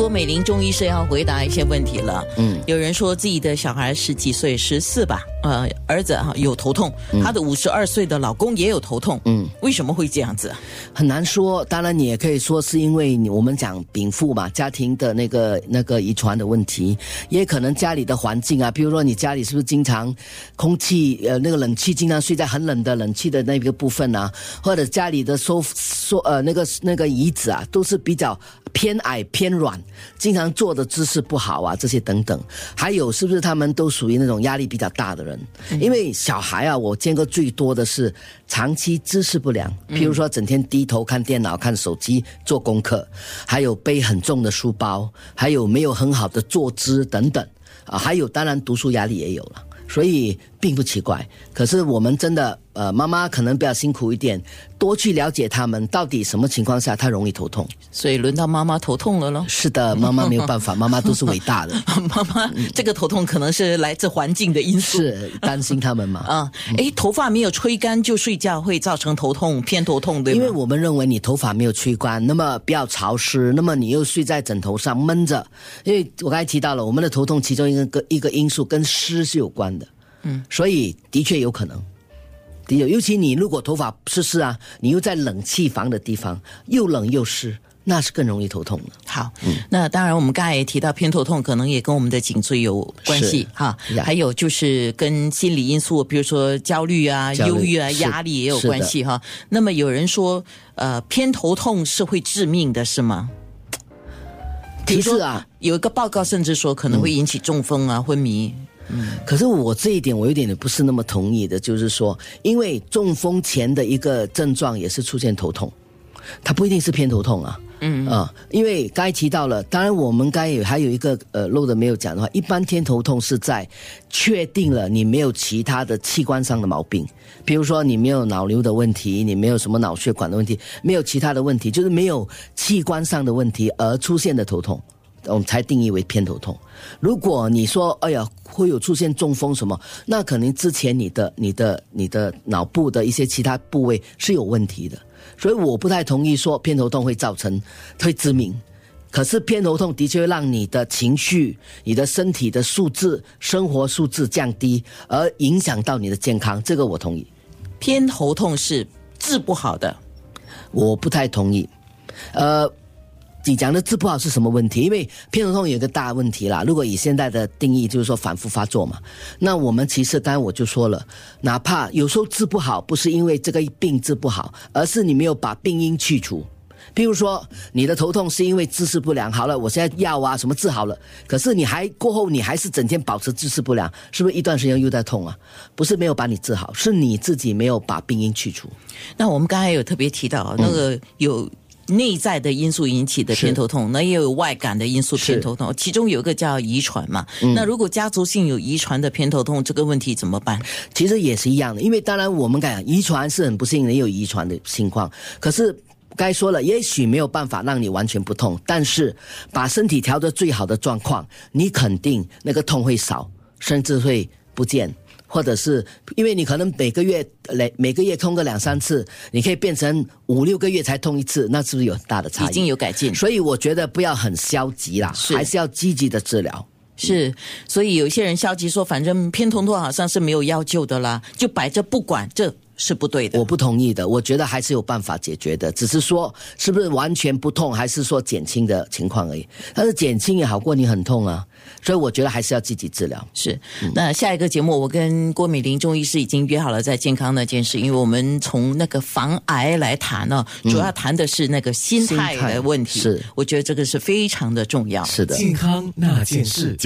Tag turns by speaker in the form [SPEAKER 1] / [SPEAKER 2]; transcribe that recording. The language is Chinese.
[SPEAKER 1] 郭美玲中医是要回答一些问题了。嗯，有人说自己的小孩十几岁，十四吧，呃，儿子哈有头痛，他的五十二岁的老公也有头痛。嗯，为什么会这样子？
[SPEAKER 2] 很难说。当然，你也可以说是因为我们讲禀赋嘛，家庭的那个那个遗传的问题，也可能家里的环境啊，比如说你家里是不是经常空气呃那个冷气经常睡在很冷的冷气的那个部分啊，或者家里的收收呃那个那个椅子啊，都是比较偏矮偏软。经常坐的姿势不好啊，这些等等，还有是不是他们都属于那种压力比较大的人？因为小孩啊，我见过最多的是长期姿势不良，譬如说整天低头看电脑、看手机、做功课，还有背很重的书包，还有没有很好的坐姿等等啊，还有当然读书压力也有了。所以并不奇怪，可是我们真的，呃，妈妈可能比较辛苦一点，多去了解他们到底什么情况下他容易头痛。
[SPEAKER 1] 所以轮到妈妈头痛了喽。
[SPEAKER 2] 是的，妈妈没有办法，妈妈都是伟大的。
[SPEAKER 1] 妈妈这个头痛可能是来自环境的因素，
[SPEAKER 2] 是担心他们嘛？
[SPEAKER 1] 啊，哎，头发没有吹干就睡觉会造成头痛，偏头痛对
[SPEAKER 2] 因为我们认为你头发没有吹干，那么比较潮湿，那么你又睡在枕头上闷着，因为我刚才提到了，我们的头痛其中一个一个因素跟湿是有关的。嗯，所以的确有可能，的确，尤其你如果头发湿湿啊，你又在冷气房的地方，又冷又湿，那是更容易头痛的。
[SPEAKER 1] 好，那当然，我们刚才也提到偏头痛，可能也跟我们的颈椎有关系哈。还有就是跟心理因素，比如说焦虑啊、忧郁啊、压力也有关系哈。那么有人说，呃，偏头痛是会致命的，是吗？
[SPEAKER 2] 提示啊，
[SPEAKER 1] 有一个报告甚至说可能会引起中风啊、昏迷。
[SPEAKER 2] 嗯，可是我这一点我有点不是那么同意的，就是说，因为中风前的一个症状也是出现头痛，它不一定是偏头痛啊。嗯啊，因为刚才提到了，当然我们该有还有一个呃漏的没有讲的话，一般偏头痛是在确定了你没有其他的器官上的毛病，比如说你没有脑瘤的问题，你没有什么脑血管的问题，没有其他的问题，就是没有器官上的问题而出现的头痛。我们才定义为偏头痛。如果你说，哎呀，会有出现中风什么，那可能之前你的、你的、你的脑部的一些其他部位是有问题的。所以我不太同意说偏头痛会造成会致命。可是偏头痛的确会让你的情绪、你的身体的素质、生活素质降低，而影响到你的健康。这个我同意。
[SPEAKER 1] 偏头痛是治不好的，
[SPEAKER 2] 我不太同意。呃。你讲的治不好是什么问题？因为偏头痛有一个大问题啦。如果以现在的定义，就是说反复发作嘛。那我们其实刚才我就说了，哪怕有时候治不好，不是因为这个病治不好，而是你没有把病因去除。譬如说，你的头痛是因为姿势不良，好了，我现在药啊什么治好了，可是你还过后你还是整天保持姿势不良，是不是一段时间又在痛啊？不是没有把你治好，是你自己没有把病因去除。
[SPEAKER 1] 那我们刚才有特别提到那个有。内在的因素引起的偏头痛，那也有外感的因素偏头痛，其中有一个叫遗传嘛。那如果家族性有遗传的偏头痛，这个问题怎么办？
[SPEAKER 2] 其实也是一样的，因为当然我们讲遗传是很不幸的，有遗传的情况。可是该说了，也许没有办法让你完全不痛，但是把身体调到最好的状况，你肯定那个痛会少，甚至会不见。或者是因为你可能每个月来每个月通个两三次，你可以变成五六个月才通一次，那是不是有很大的差异？
[SPEAKER 1] 已经有改进，
[SPEAKER 2] 所以我觉得不要很消极啦，还是要积极的治疗。
[SPEAKER 1] 是，所以有些人消极说，反正偏头痛好像是没有药救的啦，就摆着不管，这是不对的。
[SPEAKER 2] 我不同意的，我觉得还是有办法解决的，只是说是不是完全不痛，还是说减轻的情况而已。但是减轻也好过你很痛啊。所以我觉得还是要积极治疗。
[SPEAKER 1] 是，那下一个节目，我跟郭美玲中医师已经约好了在健康那件事，因为我们从那个防癌来谈呢，主要谈的是那个心态的问题。
[SPEAKER 2] 是，
[SPEAKER 1] 我觉得这个是非常的重要。
[SPEAKER 2] 是的，
[SPEAKER 3] 健康那件事。